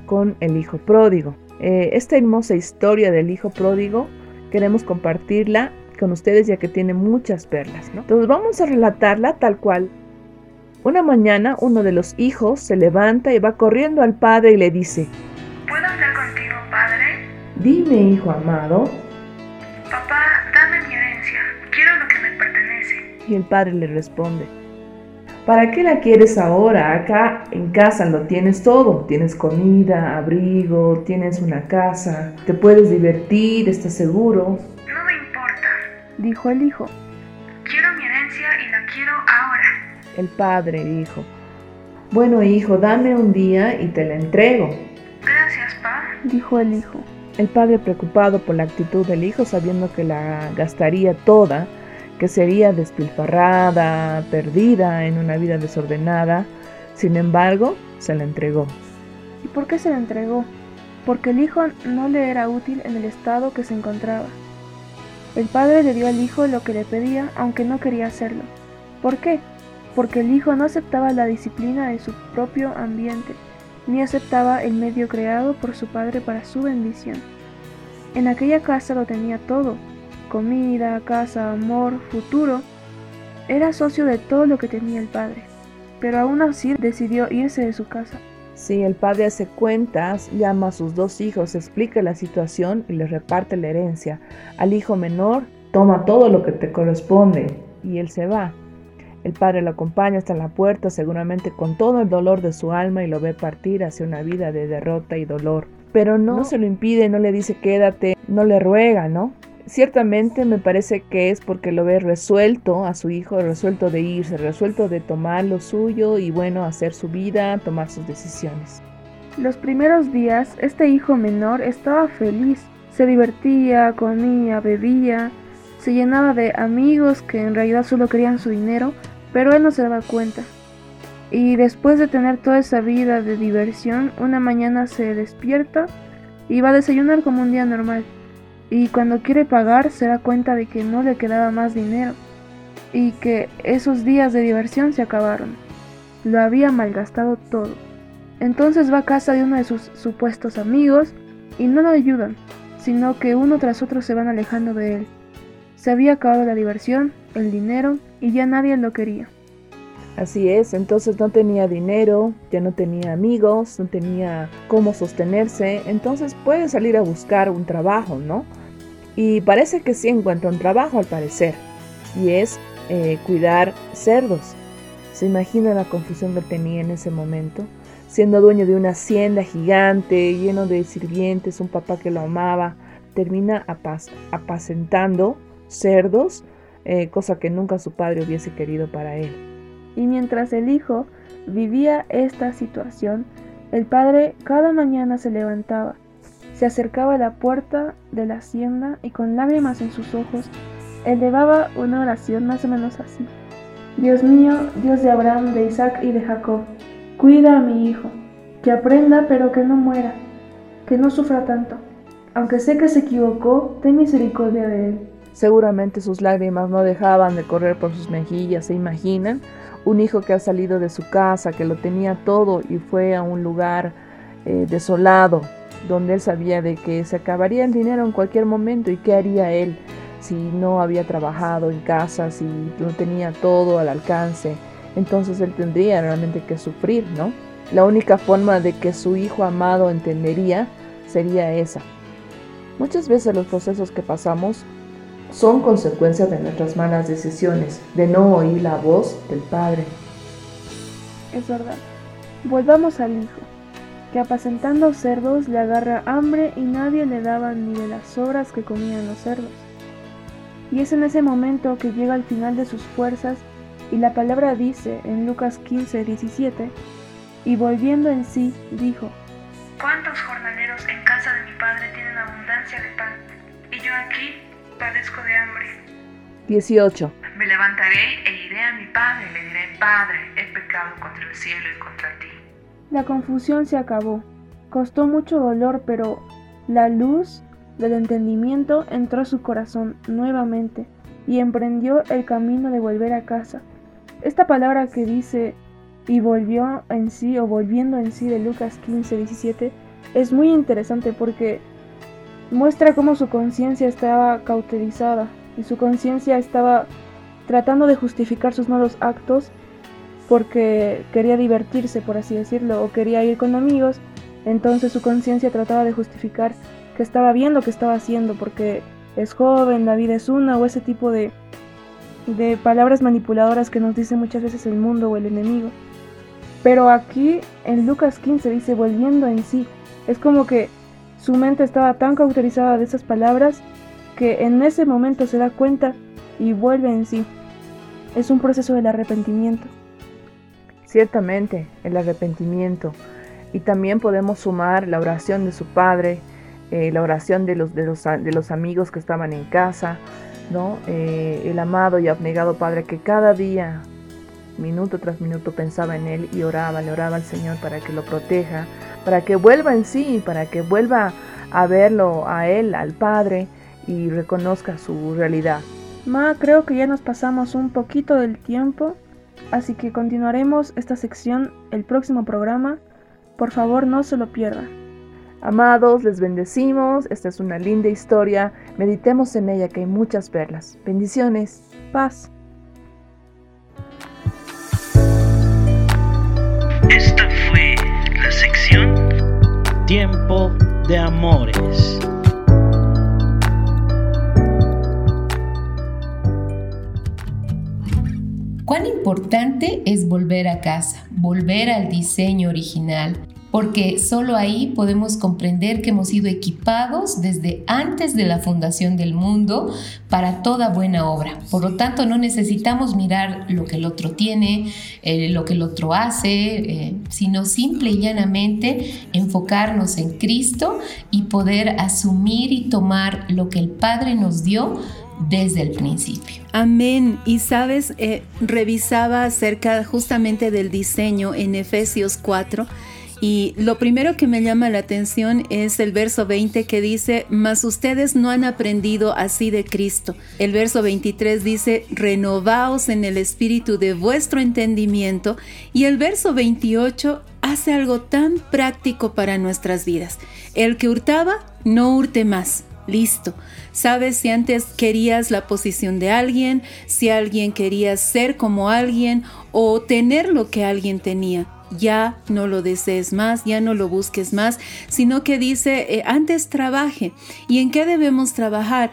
con el hijo pródigo. Eh, esta hermosa historia del hijo pródigo queremos compartirla con ustedes ya que tiene muchas perlas, ¿no? Entonces vamos a relatarla tal cual. Una mañana uno de los hijos se levanta y va corriendo al padre y le dice, ¿Puedo hablar contigo, padre? Dime, hijo amado. Papá, dame mi herencia. Quiero lo que me pertenece. Y el padre le responde, ¿para qué la quieres ahora? Acá en casa lo tienes todo. Tienes comida, abrigo, tienes una casa, te puedes divertir, estás seguro. No me importa, dijo el hijo. Quiero mi herencia y la quiero ahora. El padre dijo, bueno hijo, dame un día y te la entrego. Gracias, pa, dijo el hijo. El padre preocupado por la actitud del hijo, sabiendo que la gastaría toda, que sería despilfarrada, perdida en una vida desordenada, sin embargo, se la entregó. ¿Y por qué se la entregó? Porque el hijo no le era útil en el estado que se encontraba. El padre le dio al hijo lo que le pedía, aunque no quería hacerlo. ¿Por qué? Porque el hijo no aceptaba la disciplina de su propio ambiente ni aceptaba el medio creado por su padre para su bendición. En aquella casa lo tenía todo, comida, casa, amor, futuro. Era socio de todo lo que tenía el padre, pero aún así decidió irse de su casa. Sí, el padre hace cuentas, llama a sus dos hijos, explica la situación y les reparte la herencia. Al hijo menor, toma todo lo que te corresponde y él se va. El padre lo acompaña hasta la puerta, seguramente con todo el dolor de su alma, y lo ve partir hacia una vida de derrota y dolor. Pero no, se lo impide, no le dice quédate, no le ruega, ¿no? Ciertamente me parece que es porque lo ve resuelto a su hijo, resuelto de irse, resuelto de tomar lo suyo y bueno, hacer su vida, tomar sus decisiones. Los primeros días, este hijo menor estaba feliz, se divertía, comía, bebía, se llenaba de amigos que en realidad solo querían su dinero pero él no se daba cuenta. Y después de tener toda esa vida de diversión, una mañana se despierta y va a desayunar como un día normal. Y cuando quiere pagar se da cuenta de que no le quedaba más dinero y que esos días de diversión se acabaron. Lo había malgastado todo. Entonces va a casa de uno de sus supuestos amigos y no lo ayudan, sino que uno tras otro se van alejando de él. Se había acabado la diversión, el dinero y ya nadie lo quería. Así es, entonces no tenía dinero, ya no tenía amigos, no tenía cómo sostenerse, entonces puede salir a buscar un trabajo, ¿no? Y parece que sí encuentra un trabajo al parecer, y es eh, cuidar cerdos. ¿Se imagina la confusión que tenía en ese momento? Siendo dueño de una hacienda gigante, lleno de sirvientes, un papá que lo amaba, termina apacentando cerdos eh, cosa que nunca su padre hubiese querido para él. Y mientras el hijo vivía esta situación, el padre cada mañana se levantaba, se acercaba a la puerta de la hacienda y con lágrimas en sus ojos elevaba una oración más o menos así. Dios mío, Dios de Abraham, de Isaac y de Jacob, cuida a mi hijo, que aprenda pero que no muera, que no sufra tanto. Aunque sé que se equivocó, ten misericordia de él. Seguramente sus lágrimas no dejaban de correr por sus mejillas, ¿se imaginan? Un hijo que ha salido de su casa, que lo tenía todo y fue a un lugar eh, desolado, donde él sabía de que se acabaría el dinero en cualquier momento y qué haría él si no había trabajado en casa, si no tenía todo al alcance. Entonces él tendría realmente que sufrir, ¿no? La única forma de que su hijo amado entendería sería esa. Muchas veces los procesos que pasamos son consecuencia de nuestras malas decisiones, de no oír la voz del Padre. Es verdad. Volvamos al Hijo, que apacentando cerdos le agarra hambre y nadie le daba ni de las sobras que comían los cerdos. Y es en ese momento que llega al final de sus fuerzas y la palabra dice en Lucas 15, 17, y volviendo en sí, dijo, ¿Cuántos jornaleros en casa de mi padre tienen abundancia de pan? Y yo aquí padezco de hambre. 18. Me levantaré e iré a mi padre y le diré, Padre, he pecado contra el cielo y contra ti. La confusión se acabó. Costó mucho dolor, pero la luz del entendimiento entró a su corazón nuevamente y emprendió el camino de volver a casa. Esta palabra que dice y volvió en sí o volviendo en sí de Lucas 15, 17 es muy interesante porque muestra cómo su conciencia estaba cauterizada y su conciencia estaba tratando de justificar sus malos actos porque quería divertirse, por así decirlo, o quería ir con amigos, entonces su conciencia trataba de justificar que estaba bien lo que estaba haciendo porque es joven, la vida es una, o ese tipo de, de palabras manipuladoras que nos dice muchas veces el mundo o el enemigo. Pero aquí en Lucas 15 dice volviendo en sí, es como que su mente estaba tan cauterizada de esas palabras que en ese momento se da cuenta y vuelve en sí. Es un proceso del arrepentimiento. Ciertamente, el arrepentimiento. Y también podemos sumar la oración de su padre, eh, la oración de los, de, los, de los amigos que estaban en casa, ¿no? Eh, el amado y abnegado Padre que cada día, minuto tras minuto, pensaba en él y oraba, le oraba al Señor para que lo proteja, para que vuelva en sí, para que vuelva a verlo a él, al Padre, y reconozca su realidad. Ma, creo que ya nos pasamos un poquito del tiempo, así que continuaremos esta sección el próximo programa. Por favor, no se lo pierdan. Amados, les bendecimos. Esta es una linda historia. Meditemos en ella que hay muchas perlas. Bendiciones. Paz. Esta fue la sección Tiempo de Amores. Cuán importante es volver a casa, volver al diseño original porque solo ahí podemos comprender que hemos sido equipados desde antes de la fundación del mundo para toda buena obra. Por lo tanto, no necesitamos mirar lo que el otro tiene, eh, lo que el otro hace, eh, sino simple y llanamente enfocarnos en Cristo y poder asumir y tomar lo que el Padre nos dio desde el principio. Amén. Y sabes, eh, revisaba acerca justamente del diseño en Efesios 4 y lo primero que me llama la atención es el verso 20 que dice, mas ustedes no han aprendido así de Cristo. El verso 23 dice, renovaos en el espíritu de vuestro entendimiento. Y el verso 28 hace algo tan práctico para nuestras vidas. El que hurtaba, no hurte más. Listo. Sabes si antes querías la posición de alguien, si alguien quería ser como alguien o tener lo que alguien tenía ya no lo desees más, ya no lo busques más, sino que dice, eh, antes trabaje. ¿Y en qué debemos trabajar?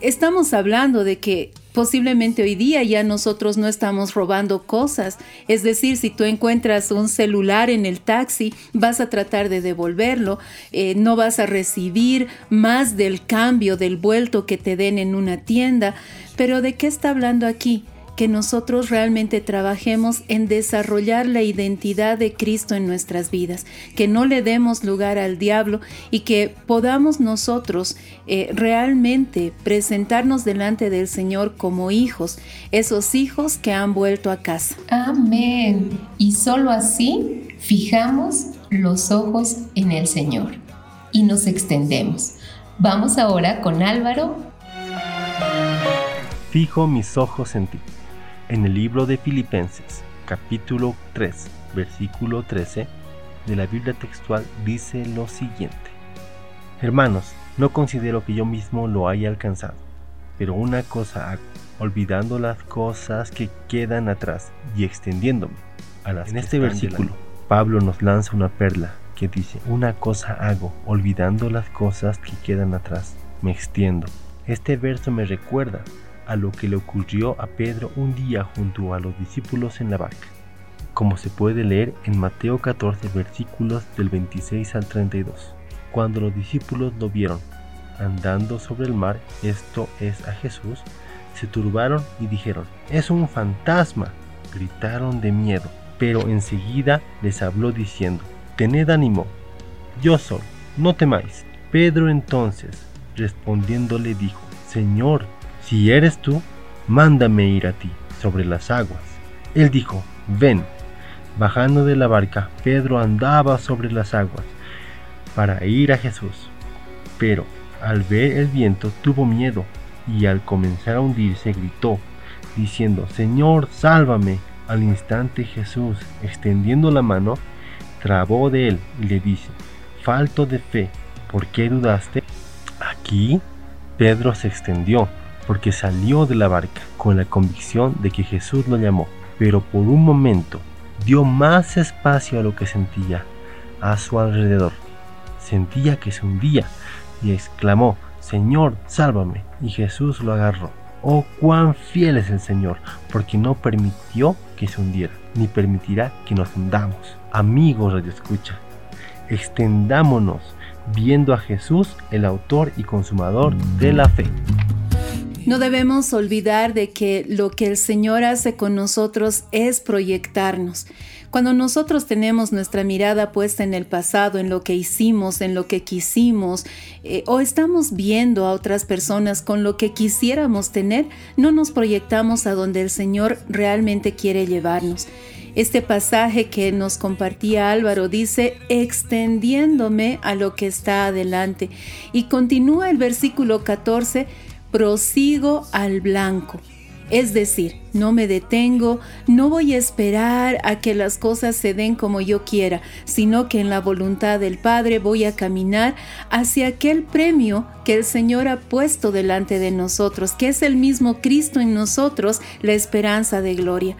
Estamos hablando de que posiblemente hoy día ya nosotros no estamos robando cosas. Es decir, si tú encuentras un celular en el taxi, vas a tratar de devolverlo, eh, no vas a recibir más del cambio, del vuelto que te den en una tienda. Pero ¿de qué está hablando aquí? Que nosotros realmente trabajemos en desarrollar la identidad de Cristo en nuestras vidas, que no le demos lugar al diablo y que podamos nosotros eh, realmente presentarnos delante del Señor como hijos, esos hijos que han vuelto a casa. Amén. Y solo así fijamos los ojos en el Señor y nos extendemos. Vamos ahora con Álvaro. Fijo mis ojos en ti. En el libro de Filipenses, capítulo 3, versículo 13 de la Biblia textual dice lo siguiente. Hermanos, no considero que yo mismo lo haya alcanzado, pero una cosa hago, olvidando las cosas que quedan atrás y extendiéndome a las En este versículo, Pablo nos lanza una perla que dice, una cosa hago, olvidando las cosas que quedan atrás, me extiendo. Este verso me recuerda a lo que le ocurrió a Pedro un día junto a los discípulos en la barca, como se puede leer en Mateo 14 versículos del 26 al 32. Cuando los discípulos lo vieron andando sobre el mar, esto es a Jesús, se turbaron y dijeron, es un fantasma, gritaron de miedo, pero enseguida les habló diciendo, tened ánimo, yo soy, no temáis. Pedro entonces, respondiéndole dijo, Señor, si eres tú, mándame ir a ti sobre las aguas. Él dijo, ven. Bajando de la barca, Pedro andaba sobre las aguas para ir a Jesús. Pero al ver el viento tuvo miedo y al comenzar a hundirse gritó, diciendo, Señor, sálvame. Al instante Jesús, extendiendo la mano, trabó de él y le dice, falto de fe, ¿por qué dudaste? Aquí Pedro se extendió porque salió de la barca con la convicción de que Jesús lo llamó, pero por un momento dio más espacio a lo que sentía a su alrededor. Sentía que se hundía y exclamó, Señor, sálvame. Y Jesús lo agarró. Oh, cuán fiel es el Señor, porque no permitió que se hundiera, ni permitirá que nos hundamos. Amigos Radio Escucha, extendámonos viendo a Jesús, el autor y consumador de la fe. No debemos olvidar de que lo que el Señor hace con nosotros es proyectarnos. Cuando nosotros tenemos nuestra mirada puesta en el pasado, en lo que hicimos, en lo que quisimos, eh, o estamos viendo a otras personas con lo que quisiéramos tener, no nos proyectamos a donde el Señor realmente quiere llevarnos. Este pasaje que nos compartía Álvaro dice, extendiéndome a lo que está adelante. Y continúa el versículo 14, prosigo al blanco. Es decir, no me detengo, no voy a esperar a que las cosas se den como yo quiera, sino que en la voluntad del Padre voy a caminar hacia aquel premio que el Señor ha puesto delante de nosotros, que es el mismo Cristo en nosotros, la esperanza de gloria.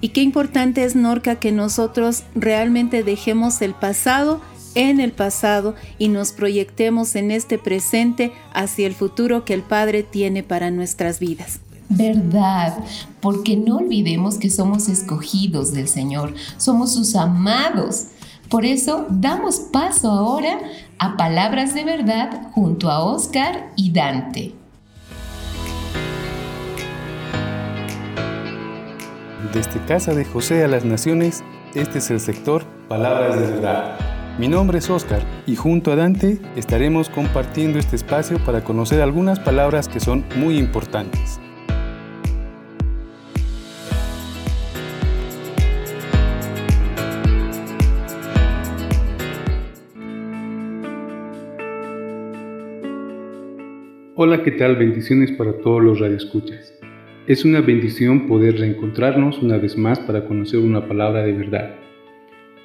Y qué importante es, Norca, que nosotros realmente dejemos el pasado en el pasado y nos proyectemos en este presente hacia el futuro que el Padre tiene para nuestras vidas. Verdad, porque no olvidemos que somos escogidos del Señor, somos sus amados. Por eso damos paso ahora a palabras de verdad junto a Oscar y Dante. Desde Casa de José a las Naciones, este es el sector Palabras de verdad mi nombre es Oscar y junto a Dante estaremos compartiendo este espacio para conocer algunas palabras que son muy importantes. Hola, ¿qué tal? Bendiciones para todos los radioescuchas. Es una bendición poder reencontrarnos una vez más para conocer una palabra de verdad.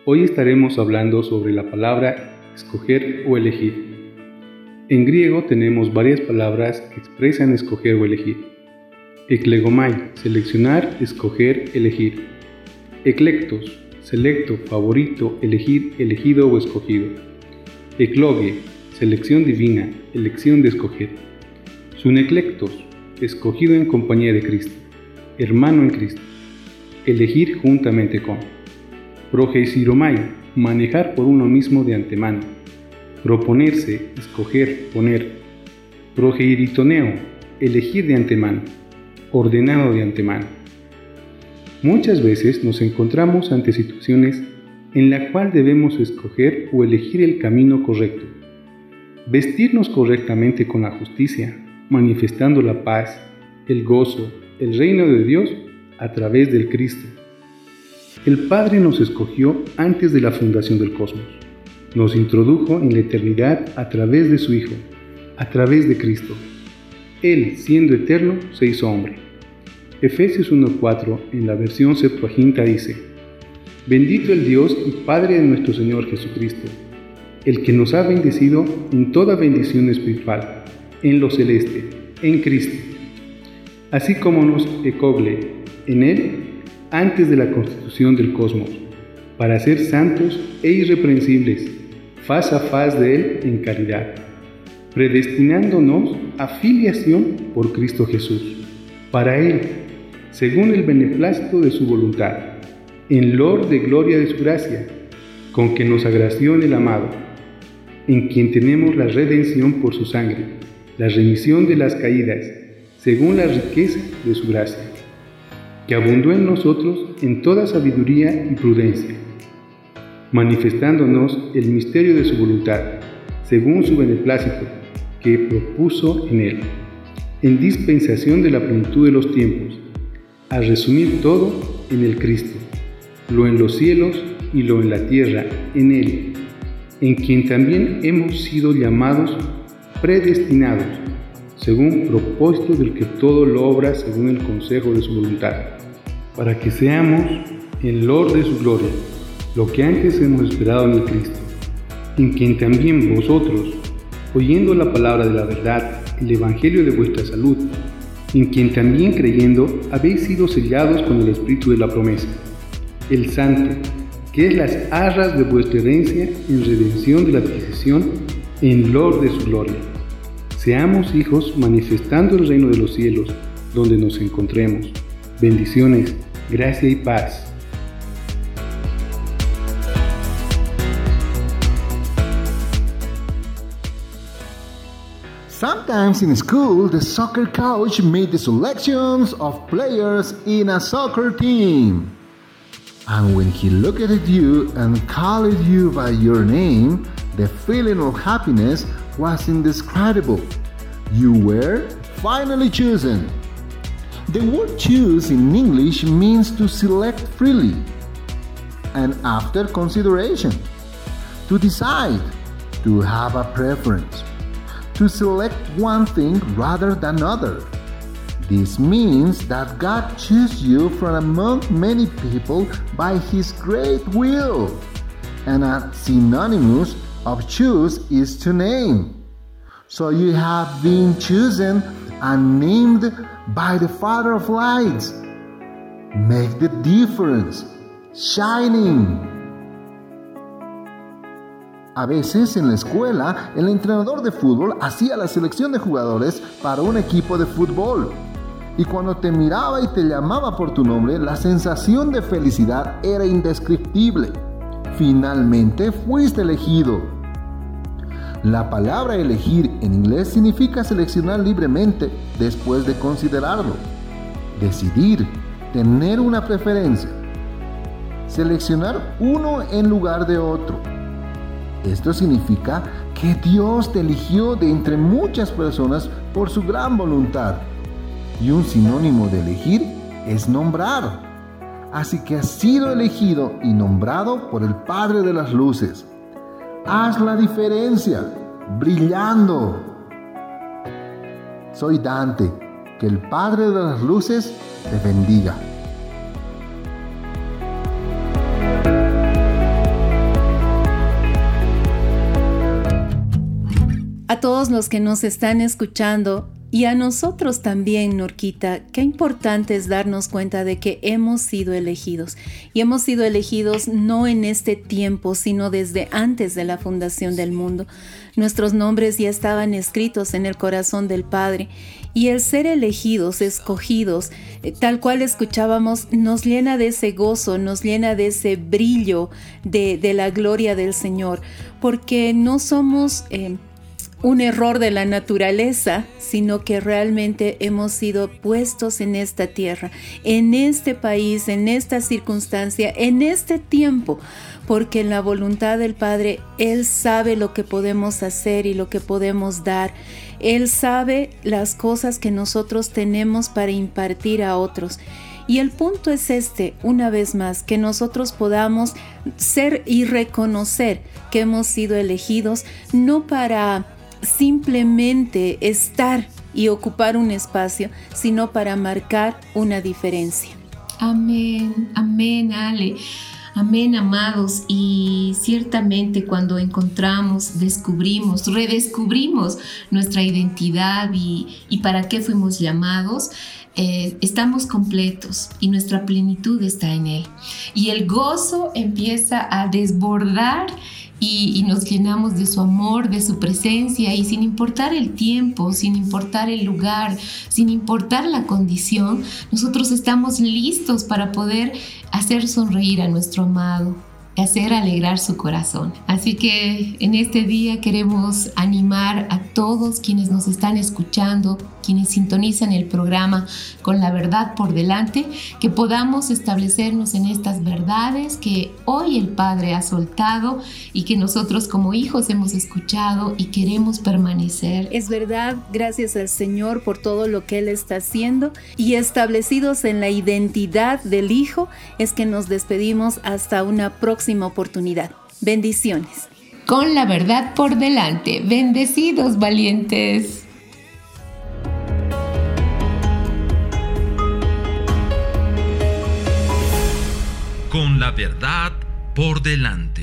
Hoy estaremos hablando sobre la palabra escoger o elegir. En griego tenemos varias palabras que expresan escoger o elegir. Eklegomai, seleccionar, escoger, elegir. Eclectos, selecto, favorito, elegir, elegido o escogido. Eclogue, selección divina, elección de escoger. Suneclectos, escogido en compañía de Cristo, hermano en Cristo. Elegir juntamente con. Progeisiromai, manejar por uno mismo de antemano. Proponerse, escoger, poner. Progeiritoneo, elegir de antemano. Ordenado de antemano. Muchas veces nos encontramos ante situaciones en la cual debemos escoger o elegir el camino correcto. Vestirnos correctamente con la justicia, manifestando la paz, el gozo, el reino de Dios a través del Cristo el Padre nos escogió antes de la fundación del cosmos. Nos introdujo en la eternidad a través de su Hijo, a través de Cristo. Él, siendo eterno, se hizo hombre. Efesios 1.4 en la versión Septuaginta dice, Bendito el Dios y Padre de nuestro Señor Jesucristo, el que nos ha bendecido en toda bendición espiritual, en lo celeste, en Cristo, así como nos ecoble en Él antes de la constitución del cosmos, para ser santos e irreprensibles, faz a faz de Él en caridad, predestinándonos a filiación por Cristo Jesús, para Él, según el beneplácito de su voluntad, en lor de gloria de su gracia, con que nos agració en el amado, en quien tenemos la redención por su sangre, la remisión de las caídas, según la riqueza de su gracia que abundó en nosotros en toda sabiduría y prudencia, manifestándonos el misterio de su voluntad, según su beneplácito, que propuso en él, en dispensación de la plenitud de los tiempos, a resumir todo en el Cristo, lo en los cielos y lo en la tierra, en él, en quien también hemos sido llamados predestinados según propósito del que todo lo obra según el consejo de su voluntad, para que seamos el Lord de su gloria, lo que antes hemos esperado en el Cristo, en quien también vosotros, oyendo la palabra de la verdad, el Evangelio de vuestra salud, en quien también creyendo habéis sido sellados con el Espíritu de la promesa, el Santo, que es las arras de vuestra herencia en redención de la adquisición en Lord de su gloria. Seamos hijos manifestando el reino de los cielos, donde nos encontremos. Bendiciones, gracia y paz. Sometimes in school, the soccer coach made the selections of players in a soccer team. And when he looked at you and called you by your name, the feeling of happiness was indescribable. You were finally chosen. The word choose in English means to select freely and after consideration, to decide, to have a preference to select one thing rather than other. This means that God chose you from among many people by His great will. And a synonymous of choose is to name. So you have been chosen and named by the Father of lights. Make the difference, shining. A veces en la escuela, el entrenador de fútbol hacía la selección de jugadores para un equipo de fútbol. Y cuando te miraba y te llamaba por tu nombre, la sensación de felicidad era indescriptible. Finalmente fuiste elegido. La palabra elegir en inglés significa seleccionar libremente después de considerarlo. Decidir, tener una preferencia. Seleccionar uno en lugar de otro esto significa que Dios te eligió de entre muchas personas por su gran voluntad. Y un sinónimo de elegir es nombrar. Así que has sido elegido y nombrado por el Padre de las Luces. Haz la diferencia, brillando. Soy Dante. Que el Padre de las Luces te bendiga. A todos los que nos están escuchando y a nosotros también, Norquita, qué importante es darnos cuenta de que hemos sido elegidos. Y hemos sido elegidos no en este tiempo, sino desde antes de la fundación del mundo. Nuestros nombres ya estaban escritos en el corazón del Padre. Y el ser elegidos, escogidos, eh, tal cual escuchábamos, nos llena de ese gozo, nos llena de ese brillo de, la gloria del Señor. Porque no somos... Eh, un error de la naturaleza, sino que realmente hemos sido puestos en esta tierra, en este país, en esta circunstancia, en este tiempo, porque en la voluntad del Padre Él sabe lo que podemos hacer y lo que podemos dar. Él sabe las cosas que nosotros tenemos para impartir a otros. Y el punto es este, una vez más, que nosotros podamos ser y reconocer que hemos sido elegidos no para simplemente estar y ocupar un espacio, sino para marcar una diferencia. Amén, amén, Ale. Amén, amados. Y ciertamente cuando encontramos, descubrimos, redescubrimos nuestra identidad y, para qué fuimos llamados, eh, estamos completos y nuestra plenitud está en Él. Y el gozo empieza a desbordar y, nos llenamos de su amor, de su presencia y sin importar el tiempo, sin importar el lugar, sin importar la condición, nosotros estamos listos para poder hacer sonreír a nuestro amado, hacer alegrar su corazón. Así que en este día queremos animar a todos quienes nos están escuchando, quienes sintonizan el programa con la verdad por delante, que podamos establecernos en estas verdades que hoy el Padre ha soltado y que nosotros como hijos hemos escuchado y queremos permanecer. Es verdad, gracias al Señor por todo lo que Él está haciendo y establecidos en la identidad del Hijo es que nos despedimos hasta una próxima oportunidad. Bendiciones. Con la verdad por delante, bendecidos valientes. Con la verdad por delante.